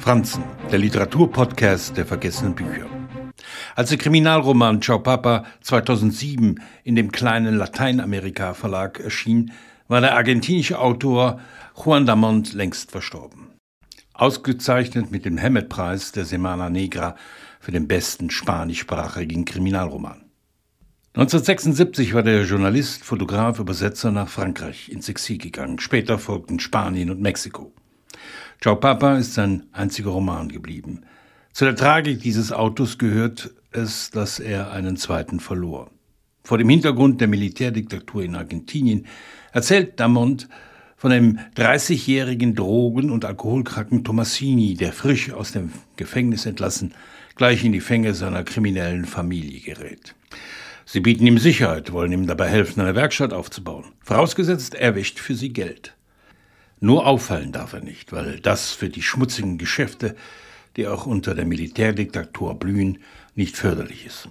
Franzen, der Literaturpodcast der vergessenen Bücher. Als der Kriminalroman Ciao Papa 2007 in dem kleinen Lateinamerika Verlag erschien, war der argentinische Autor Juan Damont längst verstorben. Ausgezeichnet mit dem Hammett-Preis der Semana Negra für den besten spanischsprachigen Kriminalroman. 1976 war der Journalist, Fotograf, Übersetzer nach Frankreich ins Exil gegangen. Später folgten Spanien und Mexiko. Ciao Papa ist sein einziger Roman geblieben. Zu der Tragik dieses Autos gehört es, dass er einen zweiten verlor. Vor dem Hintergrund der Militärdiktatur in Argentinien erzählt Damont von dem 30-jährigen Drogen- und alkoholkranken Tomassini, der frisch aus dem Gefängnis entlassen gleich in die Fänge seiner kriminellen Familie gerät. Sie bieten ihm Sicherheit, wollen ihm dabei helfen, eine Werkstatt aufzubauen. Vorausgesetzt, er wäscht für sie Geld. Nur auffallen darf er nicht, weil das für die schmutzigen Geschäfte, die auch unter der Militärdiktatur blühen, nicht förderlich ist.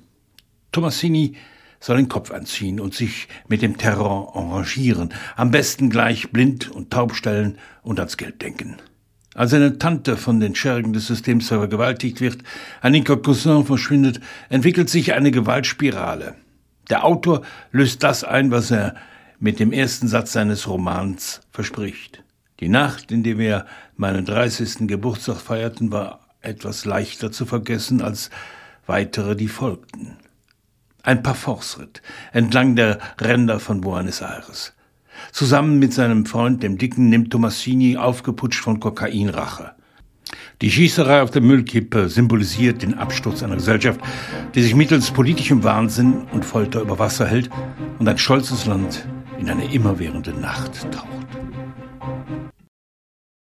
Tomassini soll den Kopf anziehen und sich mit dem Terror arrangieren, am besten gleich blind und taub stellen und ans Geld denken. Als eine Tante von den Schergen des Systems vergewaltigt wird, Annika Cousin verschwindet, entwickelt sich eine Gewaltspirale. Der Autor löst das ein, was er mit dem ersten Satz seines Romans verspricht. Die Nacht, in der wir meinen 30. Geburtstag feierten, war etwas leichter zu vergessen als weitere, die folgten. Ein Parforceritt entlang der Ränder von Buenos Aires. Zusammen mit seinem Freund, dem Dicken, nimmt Tomassini aufgeputscht von Kokain Rache. Die Schießerei auf der Müllkippe symbolisiert den Absturz einer Gesellschaft, die sich mittels politischem Wahnsinn und Folter über Wasser hält und ein stolzes Land in eine immerwährende Nacht taucht.